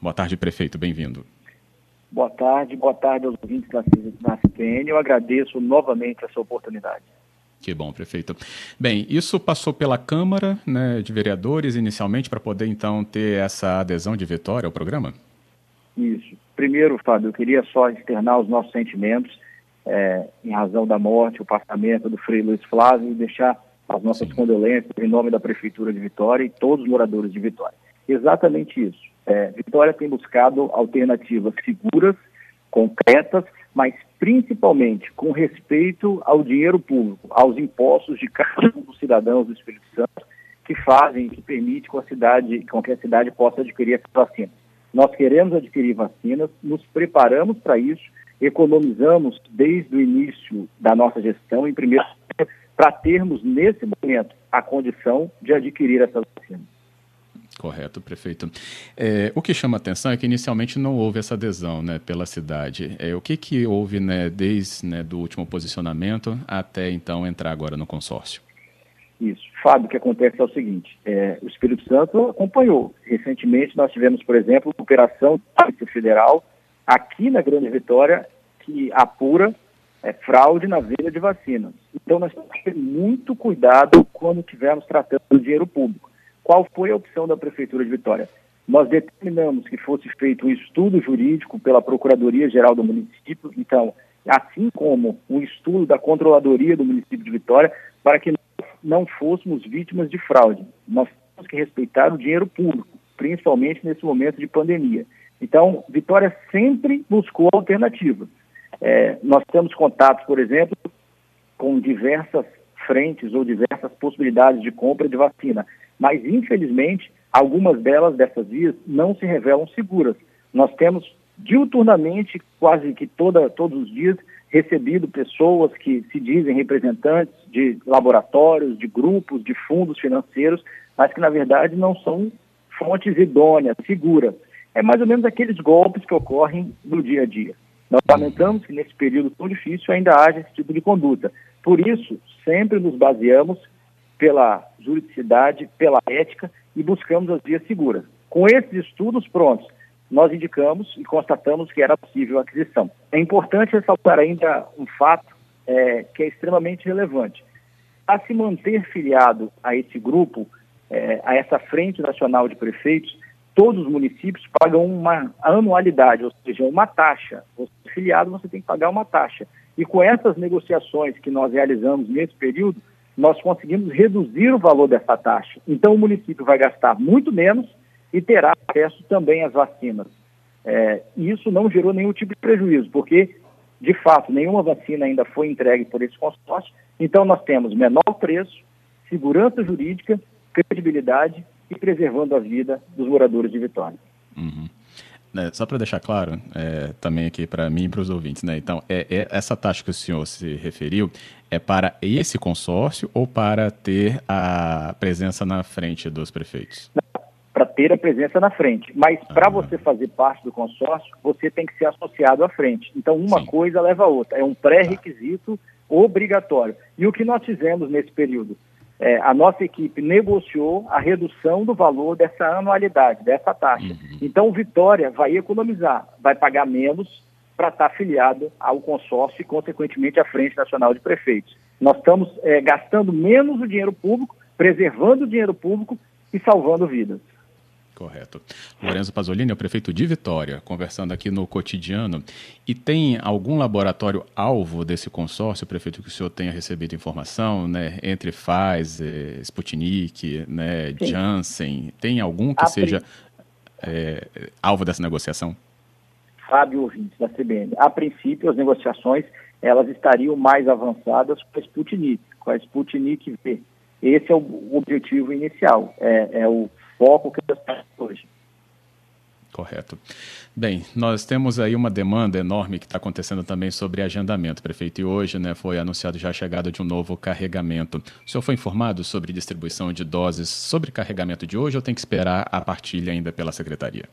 Boa tarde, prefeito, bem-vindo. Boa tarde, boa tarde aos ouvintes da, da CPN. Eu agradeço novamente essa oportunidade. Que bom, prefeito. Bem, isso passou pela Câmara né, de Vereadores inicialmente para poder então ter essa adesão de vitória ao programa? Isso. Primeiro, Fábio, eu queria só externar os nossos sentimentos é, em razão da morte, o passamento do Frei Luiz Flávio e deixar as nossas Sim. condolências em nome da Prefeitura de Vitória e todos os moradores de Vitória. Exatamente isso. É, Vitória tem buscado alternativas seguras, concretas, mas principalmente com respeito ao dinheiro público, aos impostos de cada um dos cidadãos do Espírito Santo, que fazem, que permite que a cidade, qualquer cidade possa adquirir essas vacinas. Nós queremos adquirir vacinas, nos preparamos para isso, economizamos desde o início da nossa gestão, em primeiro para termos nesse momento a condição de adquirir essas vacinas. Correto, prefeito. É, o que chama atenção é que inicialmente não houve essa adesão né, pela cidade. É, o que, que houve né, desde né, do último posicionamento até então entrar agora no consórcio? Isso. Fábio, o que acontece é o seguinte, é, o Espírito Santo acompanhou. Recentemente nós tivemos, por exemplo, uma operação Polícia Federal aqui na Grande Vitória que apura é, fraude na venda de vacinas. Então nós temos que ter muito cuidado quando estivermos tratando do dinheiro público. Qual foi a opção da Prefeitura de Vitória? Nós determinamos que fosse feito um estudo jurídico pela Procuradoria-Geral do município, então, assim como um estudo da Controladoria do município de Vitória, para que não fôssemos vítimas de fraude. Nós temos que respeitar o dinheiro público, principalmente nesse momento de pandemia. Então, Vitória sempre buscou alternativas. É, nós temos contatos, por exemplo, com diversas frentes ou diversas possibilidades de compra de vacina mas infelizmente algumas delas dessas vias não se revelam seguras. Nós temos diuturnamente, quase que toda, todos os dias, recebido pessoas que se dizem representantes de laboratórios, de grupos, de fundos financeiros, mas que na verdade não são fontes idôneas, seguras. É mais ou menos aqueles golpes que ocorrem no dia a dia. Nós lamentamos que nesse período tão difícil ainda haja esse tipo de conduta. Por isso, sempre nos baseamos pela juridicidade, pela ética e buscamos as vias seguras. Com esses estudos prontos, nós indicamos e constatamos que era possível a aquisição. É importante ressaltar ainda um fato é, que é extremamente relevante. A se manter filiado a esse grupo, é, a essa Frente Nacional de Prefeitos, todos os municípios pagam uma anualidade, ou seja, uma taxa. Você é filiado, você tem que pagar uma taxa. E com essas negociações que nós realizamos nesse período, nós conseguimos reduzir o valor dessa taxa. Então, o município vai gastar muito menos e terá acesso também às vacinas. É, isso não gerou nenhum tipo de prejuízo, porque, de fato, nenhuma vacina ainda foi entregue por esse consórcio. Então, nós temos menor preço, segurança jurídica, credibilidade e preservando a vida dos moradores de Vitória. Uhum. É, só para deixar claro, é, também aqui para mim e para os ouvintes, né? Então, é, é, essa taxa que o senhor se referiu é para esse consórcio ou para ter a presença na frente dos prefeitos? Para ter a presença na frente. Mas para ah. você fazer parte do consórcio, você tem que ser associado à frente. Então, uma Sim. coisa leva a outra. É um pré-requisito tá. obrigatório. E o que nós fizemos nesse período? É, a nossa equipe negociou a redução do valor dessa anualidade, dessa taxa. Uhum. Então, o Vitória vai economizar, vai pagar menos para estar afiliado ao consórcio e, consequentemente, à Frente Nacional de Prefeitos. Nós estamos é, gastando menos o dinheiro público, preservando o dinheiro público e salvando vidas. Correto. Lorenzo Pasolini é o prefeito de Vitória, conversando aqui no cotidiano. E tem algum laboratório alvo desse consórcio, prefeito, que o senhor tenha recebido informação, né? Entre Pfizer, Sputnik, né, Janssen, tem algum que seja é, alvo dessa negociação? Fábio ouvinte da CBN. A princípio, as negociações elas estariam mais avançadas com a Sputnik, com a Sputnik V. Esse é o objetivo inicial, é, é o foco que hoje. Correto. Bem, nós temos aí uma demanda enorme que está acontecendo também sobre agendamento, prefeito. E hoje né, foi anunciado já a chegada de um novo carregamento. O senhor foi informado sobre distribuição de doses sobre carregamento de hoje ou tem que esperar a partilha ainda pela secretaria?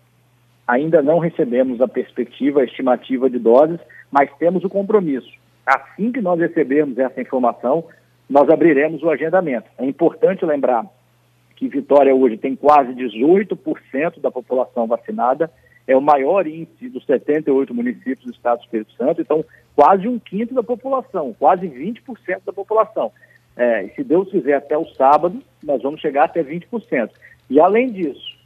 Ainda não recebemos a perspectiva, a estimativa de doses, mas temos o compromisso. Assim que nós recebermos essa informação, nós abriremos o agendamento. É importante lembrar que Vitória hoje tem quase 18% da população vacinada é o maior índice dos 78 municípios do estado do Espírito Santo, então quase um quinto da população, quase 20% da população. É, e se Deus quiser até o sábado, nós vamos chegar até 20%. E além disso,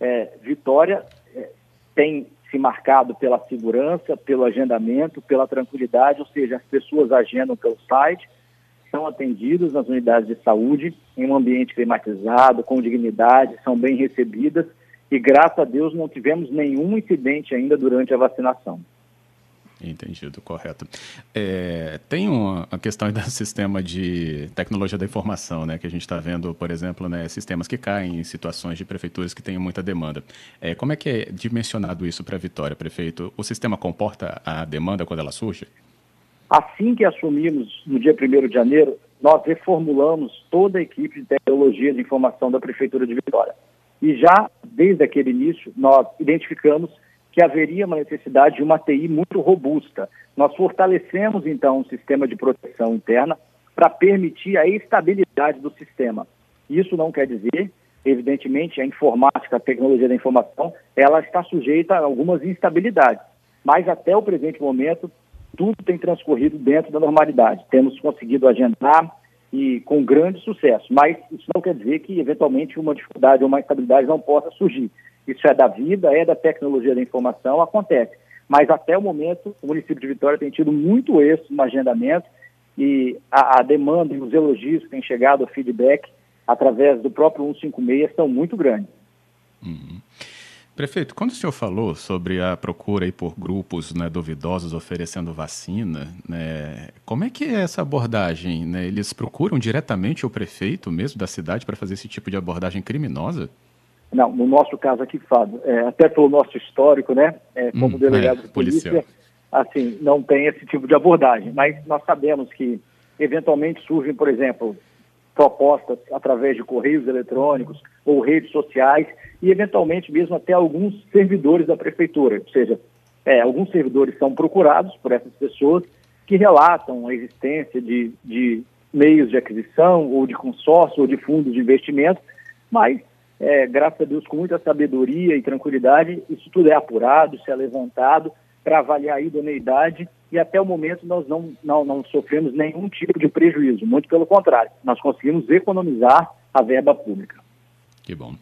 é, Vitória é, tem se marcado pela segurança, pelo agendamento, pela tranquilidade, ou seja, as pessoas agendam pelo site, são atendidas nas unidades de saúde em um ambiente climatizado, com dignidade, são bem recebidas e graças a Deus não tivemos nenhum incidente ainda durante a vacinação. Entendido, correto. É, tem uma, a questão do sistema de tecnologia da informação, né, que a gente está vendo, por exemplo, né, sistemas que caem em situações de prefeituras que têm muita demanda. É, como é que é dimensionado isso para a Vitória, prefeito? O sistema comporta a demanda quando ela surge? Assim que assumimos no dia 1 de janeiro, nós reformulamos toda a equipe de tecnologia de informação da Prefeitura de Vitória. E já desde aquele início, nós identificamos que haveria uma necessidade de uma TI muito robusta. Nós fortalecemos, então, um sistema de proteção interna para permitir a estabilidade do sistema. Isso não quer dizer, evidentemente, a informática, a tecnologia da informação, ela está sujeita a algumas instabilidades. Mas até o presente momento, tudo tem transcorrido dentro da normalidade. Temos conseguido agendar e com grande sucesso. Mas isso não quer dizer que, eventualmente, uma dificuldade ou uma instabilidade não possa surgir. Isso é da vida, é da tecnologia da informação, acontece. Mas até o momento, o município de Vitória tem tido muito êxito no agendamento e a, a demanda e os elogios que têm chegado, o feedback, através do próprio 156, são muito grandes. Uhum. Prefeito, quando o senhor falou sobre a procura aí por grupos né, duvidosos oferecendo vacina, né, como é que é essa abordagem? Né? Eles procuram diretamente o prefeito mesmo da cidade para fazer esse tipo de abordagem criminosa? Não, no nosso caso aqui, Fábio, é, até pelo nosso histórico, né, é, como hum, delegado é, de polícia, policial. assim, não tem esse tipo de abordagem. Mas nós sabemos que, eventualmente, surgem, por exemplo, propostas através de correios eletrônicos ou redes sociais e, eventualmente, mesmo até alguns servidores da prefeitura. Ou seja, é, alguns servidores são procurados por essas pessoas que relatam a existência de, de meios de aquisição ou de consórcio ou de fundos de investimento, mas é, graças a Deus, com muita sabedoria e tranquilidade, isso tudo é apurado, isso é levantado para avaliar a idoneidade e até o momento nós não, não, não sofremos nenhum tipo de prejuízo, muito pelo contrário, nós conseguimos economizar a verba pública. Que bom.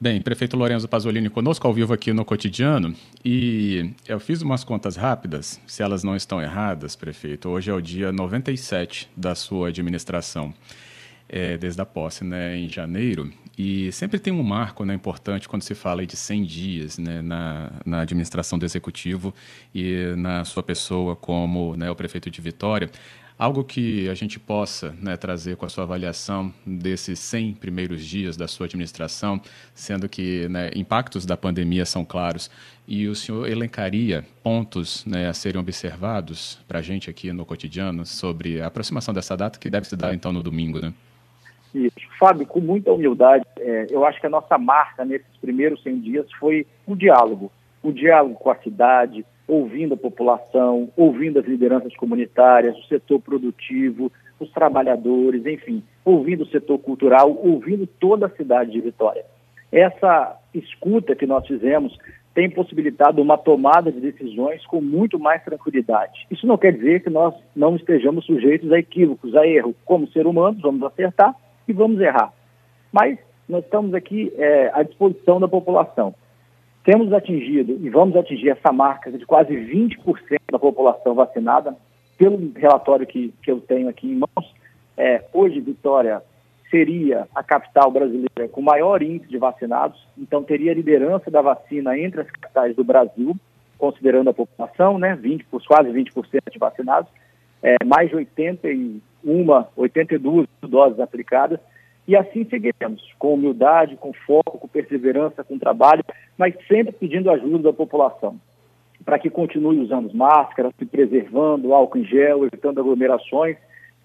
Bem, prefeito Lorenzo Pasolini conosco ao vivo aqui no cotidiano e eu fiz umas contas rápidas, se elas não estão erradas, prefeito. Hoje é o dia 97 da sua administração, é, desde a posse, né, em janeiro. E sempre tem um marco né, importante quando se fala de 100 dias né, na, na administração do executivo e na sua pessoa como né, o prefeito de Vitória. Algo que a gente possa né, trazer com a sua avaliação desses 100 primeiros dias da sua administração, sendo que né, impactos da pandemia são claros, e o senhor elencaria pontos né, a serem observados para a gente aqui no cotidiano sobre a aproximação dessa data, que deve se dar então no domingo, né? Isso. Fábio, com muita humildade, é, eu acho que a nossa marca nesses primeiros 100 dias foi o diálogo. O diálogo com a cidade, ouvindo a população, ouvindo as lideranças comunitárias, o setor produtivo, os trabalhadores, enfim, ouvindo o setor cultural, ouvindo toda a cidade de Vitória. Essa escuta que nós fizemos tem possibilitado uma tomada de decisões com muito mais tranquilidade. Isso não quer dizer que nós não estejamos sujeitos a equívocos, a erro. Como ser humanos, vamos acertar, e vamos errar. Mas nós estamos aqui é, à disposição da população. Temos atingido e vamos atingir essa marca de quase 20% da população vacinada, pelo relatório que, que eu tenho aqui em mãos. É, hoje, Vitória seria a capital brasileira com maior índice de vacinados, então teria liderança da vacina entre as capitais do Brasil, considerando a população, né, 20, quase 20% de vacinados, é, mais de 81 uma, 82 doses aplicadas, e assim seguiremos, com humildade, com foco, com perseverança, com trabalho, mas sempre pedindo ajuda da população, para que continue usando máscaras, se preservando, álcool em gel, evitando aglomerações.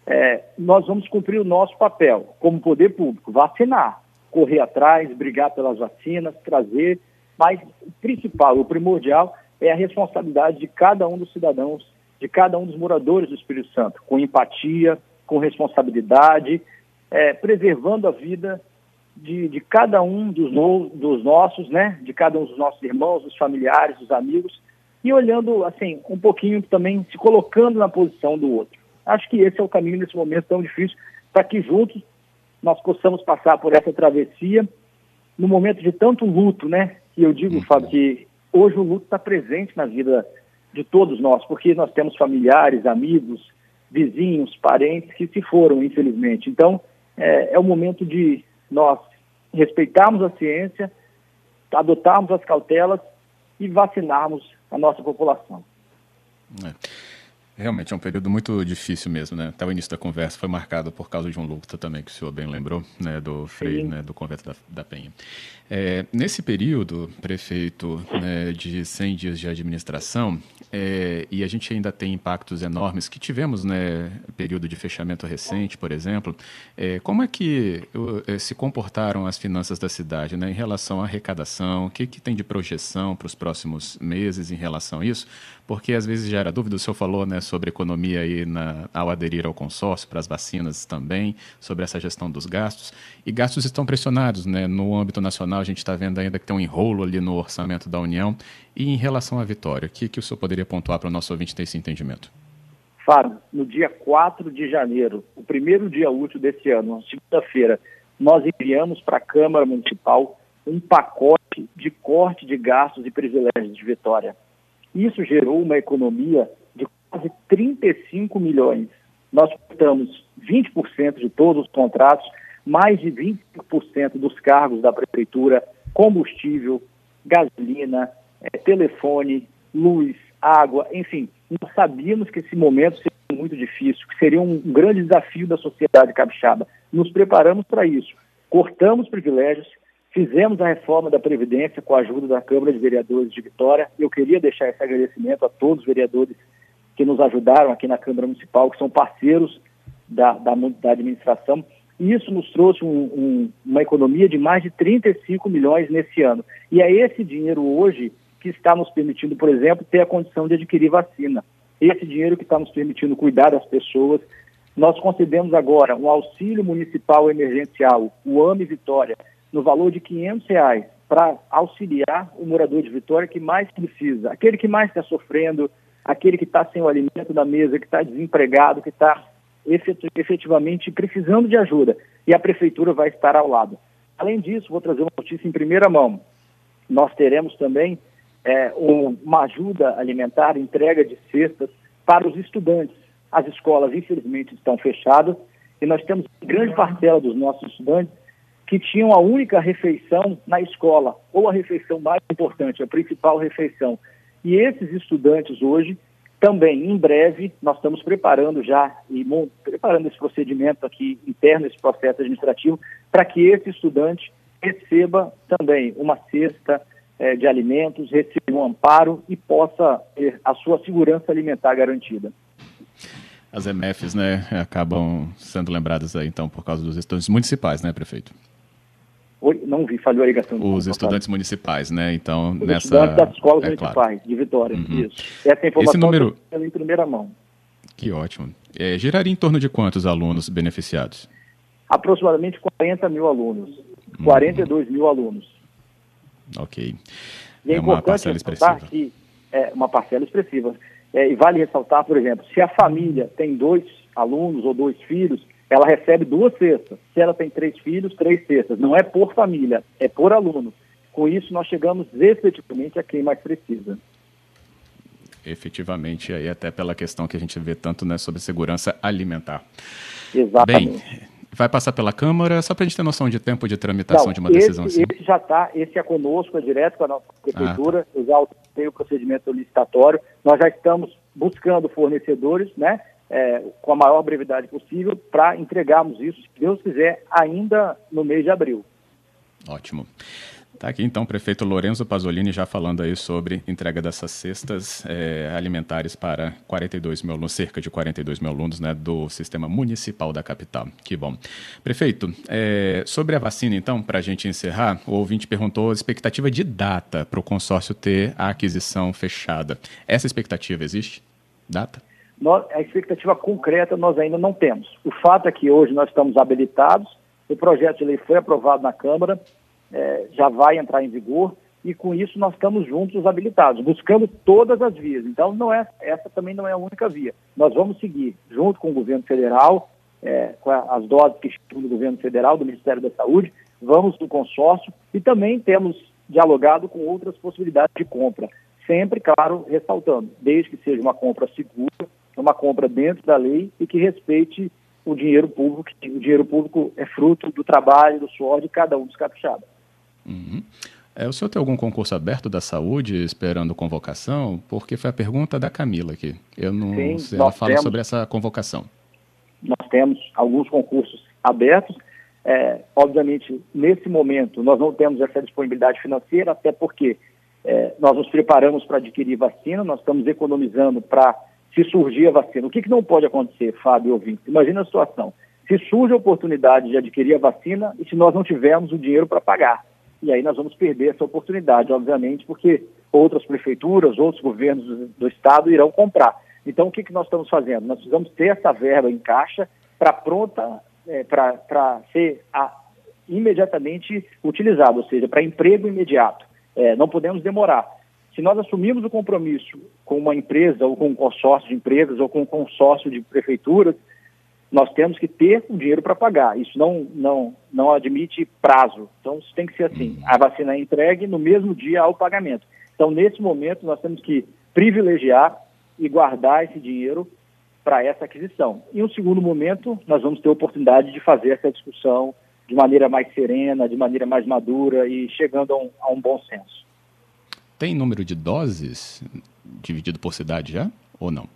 É, nós vamos cumprir o nosso papel como poder público, vacinar, correr atrás, brigar pelas vacinas, trazer, mas o principal, o primordial, é a responsabilidade de cada um dos cidadãos de cada um dos moradores do Espírito Santo, com empatia, com responsabilidade, é, preservando a vida de, de cada um dos, no, dos nossos, né? De cada um dos nossos irmãos, dos familiares, dos amigos, e olhando, assim, um pouquinho também, se colocando na posição do outro. Acho que esse é o caminho nesse momento tão difícil, para que juntos nós possamos passar por essa travessia, no momento de tanto luto, né? E eu digo, uhum. Fábio, que hoje o luto está presente na vida de todos nós, porque nós temos familiares, amigos, vizinhos, parentes que se foram, infelizmente. Então, é, é o momento de nós respeitarmos a ciência, adotarmos as cautelas e vacinarmos a nossa população. É. Realmente é um período muito difícil mesmo, né? Até o início da conversa foi marcado por causa de um luto também, que o senhor bem lembrou, né? Do Frei, né? do convento da, da Penha. É, nesse período, prefeito, né, de 100 dias de administração, é, e a gente ainda tem impactos enormes que tivemos, né, período de fechamento recente, por exemplo. É, como é que é, se comportaram as finanças da cidade, né, em relação à arrecadação? O que, que tem de projeção para os próximos meses em relação a isso? Porque às vezes gera dúvida. O senhor falou, né, sobre economia aí na, ao aderir ao consórcio para as vacinas também, sobre essa gestão dos gastos. E gastos estão pressionados, né, no âmbito nacional. A gente está vendo ainda que tem um enrolo ali no orçamento da União. E em relação à vitória, o que, que o senhor poderia pontuar para o nosso ouvinte ter esse entendimento? Fábio, no dia 4 de janeiro, o primeiro dia útil desse ano, segunda-feira, nós enviamos para a Câmara Municipal um pacote de corte de gastos e privilégios de Vitória. Isso gerou uma economia quase 35 milhões. Nós cortamos 20% de todos os contratos, mais de 25% dos cargos da prefeitura, combustível, gasolina, é, telefone, luz, água, enfim. Nós sabíamos que esse momento seria muito difícil, que seria um grande desafio da sociedade capixaba. Nos preparamos para isso. Cortamos privilégios, fizemos a reforma da Previdência com a ajuda da Câmara de Vereadores de Vitória. Eu queria deixar esse agradecimento a todos os vereadores que nos ajudaram aqui na Câmara Municipal, que são parceiros da, da, da administração. E isso nos trouxe um, um, uma economia de mais de 35 milhões nesse ano. E é esse dinheiro hoje que está nos permitindo, por exemplo, ter a condição de adquirir vacina. Esse dinheiro que está nos permitindo cuidar das pessoas. Nós concedemos agora um auxílio municipal emergencial, o AME Vitória, no valor de 500 reais, para auxiliar o morador de Vitória que mais precisa, aquele que mais está sofrendo, aquele que está sem o alimento na mesa, que está desempregado, que está efetivamente precisando de ajuda. E a prefeitura vai estar ao lado. Além disso, vou trazer uma notícia em primeira mão. Nós teremos também é, uma ajuda alimentar, entrega de cestas para os estudantes. As escolas, infelizmente, estão fechadas e nós temos grande parcela dos nossos estudantes que tinham a única refeição na escola, ou a refeição mais importante, a principal refeição. E esses estudantes hoje, também, em breve, nós estamos preparando já e preparando esse procedimento aqui interno, esse processo administrativo, para que esse estudante receba também uma cesta é, de alimentos, receba um amparo e possa ter a sua segurança alimentar garantida. As MFs, né, acabam sendo lembradas aí, então, por causa dos estudantes municipais, né, prefeito? Não vi, falhou a ligação. Os estudantes municipais, né, então, Os nessa... estudantes das escolas é, municipais, claro. de Vitória, uhum. isso. Essa informação Esse número... em primeira mão. Que ótimo. É, geraria em torno de quantos alunos beneficiados? Aproximadamente 40 mil alunos. 42 uhum. mil alunos. Ok. E é, é uma parcela expressiva. Que é uma parcela expressiva. É, e vale ressaltar, por exemplo, se a família tem dois alunos ou dois filhos, ela recebe duas cestas. Se ela tem três filhos, três cestas. Não é por família, é por aluno. Com isso, nós chegamos efetivamente a quem mais precisa. Efetivamente, aí até pela questão que a gente vê tanto né, sobre segurança alimentar. Exatamente. Bem, Vai passar pela Câmara, só para a gente ter noção de tempo de tramitação Não, de uma decisão esse, assim? Esse já está, esse é conosco, é direto com a nossa prefeitura, ah. eu já tenho o procedimento licitatório, nós já estamos buscando fornecedores, né, é, com a maior brevidade possível, para entregarmos isso, se Deus quiser, ainda no mês de abril. Ótimo. Está aqui então o prefeito Lorenzo Pasolini já falando aí sobre entrega dessas cestas é, alimentares para 42 mil alunos, cerca de 42 mil alunos né, do sistema municipal da capital. Que bom. Prefeito, é, sobre a vacina então, para a gente encerrar, o ouvinte perguntou a expectativa de data para o consórcio ter a aquisição fechada. Essa expectativa existe? Data? Nós, a expectativa concreta nós ainda não temos. O fato é que hoje nós estamos habilitados O projeto de lei foi aprovado na Câmara, é, já vai entrar em vigor e com isso nós estamos juntos habilitados, buscando todas as vias. Então não é essa também não é a única via. Nós vamos seguir junto com o governo federal, é, com as doses que chegam do governo federal, do Ministério da Saúde, vamos do consórcio e também temos dialogado com outras possibilidades de compra. Sempre, claro, ressaltando, desde que seja uma compra segura, uma compra dentro da lei e que respeite o dinheiro público, que o dinheiro público é fruto do trabalho, do suor de cada um dos capixabas. Uhum. É, o senhor tem algum concurso aberto da saúde esperando convocação? Porque foi a pergunta da Camila aqui. Eu não Sim, sei, ela fala temos, sobre essa convocação. Nós temos alguns concursos abertos. É, obviamente, nesse momento, nós não temos essa disponibilidade financeira, até porque é, nós nos preparamos para adquirir vacina, nós estamos economizando para se surgir a vacina. O que, que não pode acontecer, Fábio ouvinte? Imagina a situação. Se surge a oportunidade de adquirir a vacina e se nós não tivermos o dinheiro para pagar e aí nós vamos perder essa oportunidade, obviamente, porque outras prefeituras, outros governos do, do Estado irão comprar. Então, o que, que nós estamos fazendo? Nós precisamos ter essa verba em caixa para pronta, é, para ser a, imediatamente utilizada, ou seja, para emprego imediato. É, não podemos demorar. Se nós assumirmos o compromisso com uma empresa, ou com um consórcio de empresas, ou com um consórcio de prefeituras, nós temos que ter o dinheiro para pagar. Isso não, não, não admite prazo. Então, isso tem que ser assim. A vacina é entregue no mesmo dia ao pagamento. Então, nesse momento, nós temos que privilegiar e guardar esse dinheiro para essa aquisição. Em um segundo momento, nós vamos ter a oportunidade de fazer essa discussão de maneira mais serena, de maneira mais madura e chegando a um, a um bom senso. Tem número de doses dividido por cidade já ou não?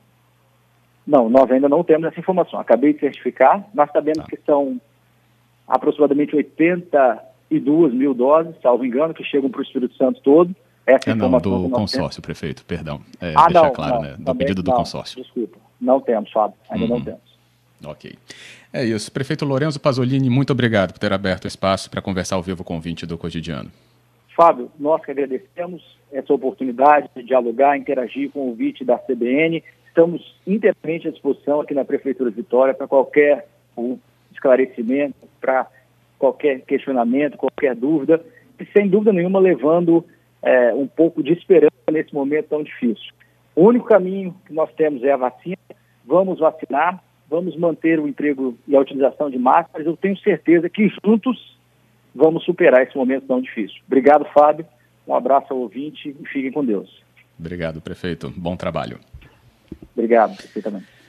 Não, nós ainda não temos essa informação. Acabei de certificar. Nós sabemos tá. que são aproximadamente 82 mil doses, salvo engano, que chegam para o Espírito Santo todo. Essa é, não, do consórcio, prefeito, perdão. É, ah, deixar não, claro, não, né? Do também, pedido do não, consórcio. Desculpa, não temos, Fábio, ainda uhum. não temos. Ok. É isso. Prefeito Lorenzo Pasolini, muito obrigado por ter aberto o espaço para conversar ao vivo com o do cotidiano. Fábio, nós que agradecemos essa oportunidade de dialogar, interagir com o convite da CBN Estamos inteiramente à disposição aqui na Prefeitura de Vitória para qualquer esclarecimento, para qualquer questionamento, qualquer dúvida, e sem dúvida nenhuma levando é, um pouco de esperança nesse momento tão difícil. O único caminho que nós temos é a vacina, vamos vacinar, vamos manter o emprego e a utilização de máscaras, eu tenho certeza que juntos vamos superar esse momento tão difícil. Obrigado, Fábio, um abraço ao ouvinte e fiquem com Deus. Obrigado, prefeito. Bom trabalho. Obrigado, perfeitamente.